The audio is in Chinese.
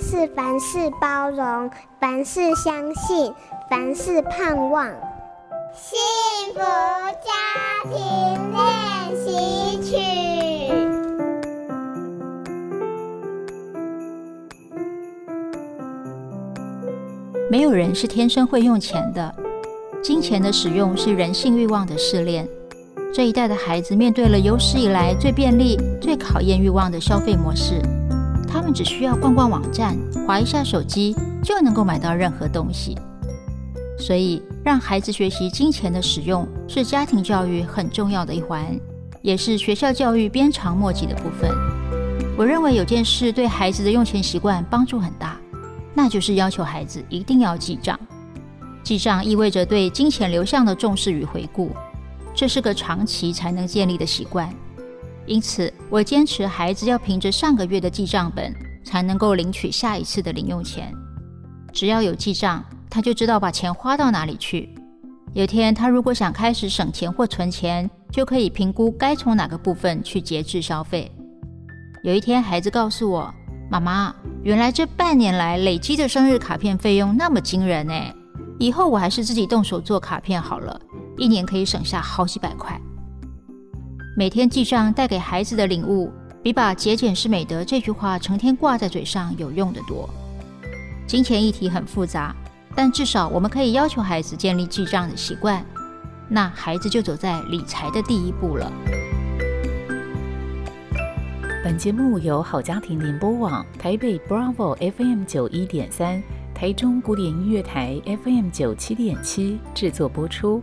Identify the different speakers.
Speaker 1: 是凡事包容，凡事相信，凡事盼望。幸福家庭练习曲。
Speaker 2: 没有人是天生会用钱的，金钱的使用是人性欲望的试炼。这一代的孩子面对了有史以来最便利、最考验欲望的消费模式。他们只需要逛逛网站，划一下手机，就能够买到任何东西。所以，让孩子学习金钱的使用是家庭教育很重要的一环，也是学校教育鞭长莫及的部分。我认为有件事对孩子的用钱习惯帮助很大，那就是要求孩子一定要记账。记账意味着对金钱流向的重视与回顾，这是个长期才能建立的习惯。因此，我坚持孩子要凭着上个月的记账本，才能够领取下一次的零用钱。只要有记账，他就知道把钱花到哪里去。有天他如果想开始省钱或存钱，就可以评估该从哪个部分去节制消费。有一天，孩子告诉我：“妈妈，原来这半年来累积的生日卡片费用那么惊人呢！以后我还是自己动手做卡片好了，一年可以省下好几百块。”每天记账带给孩子的领悟，比把“节俭是美德”这句话成天挂在嘴上有用得多。金钱议题很复杂，但至少我们可以要求孩子建立记账的习惯，那孩子就走在理财的第一步了。
Speaker 3: 本节目由好家庭联播网、台北 Bravo FM 九一点三、台中古典音乐台 FM 九七点七制作播出。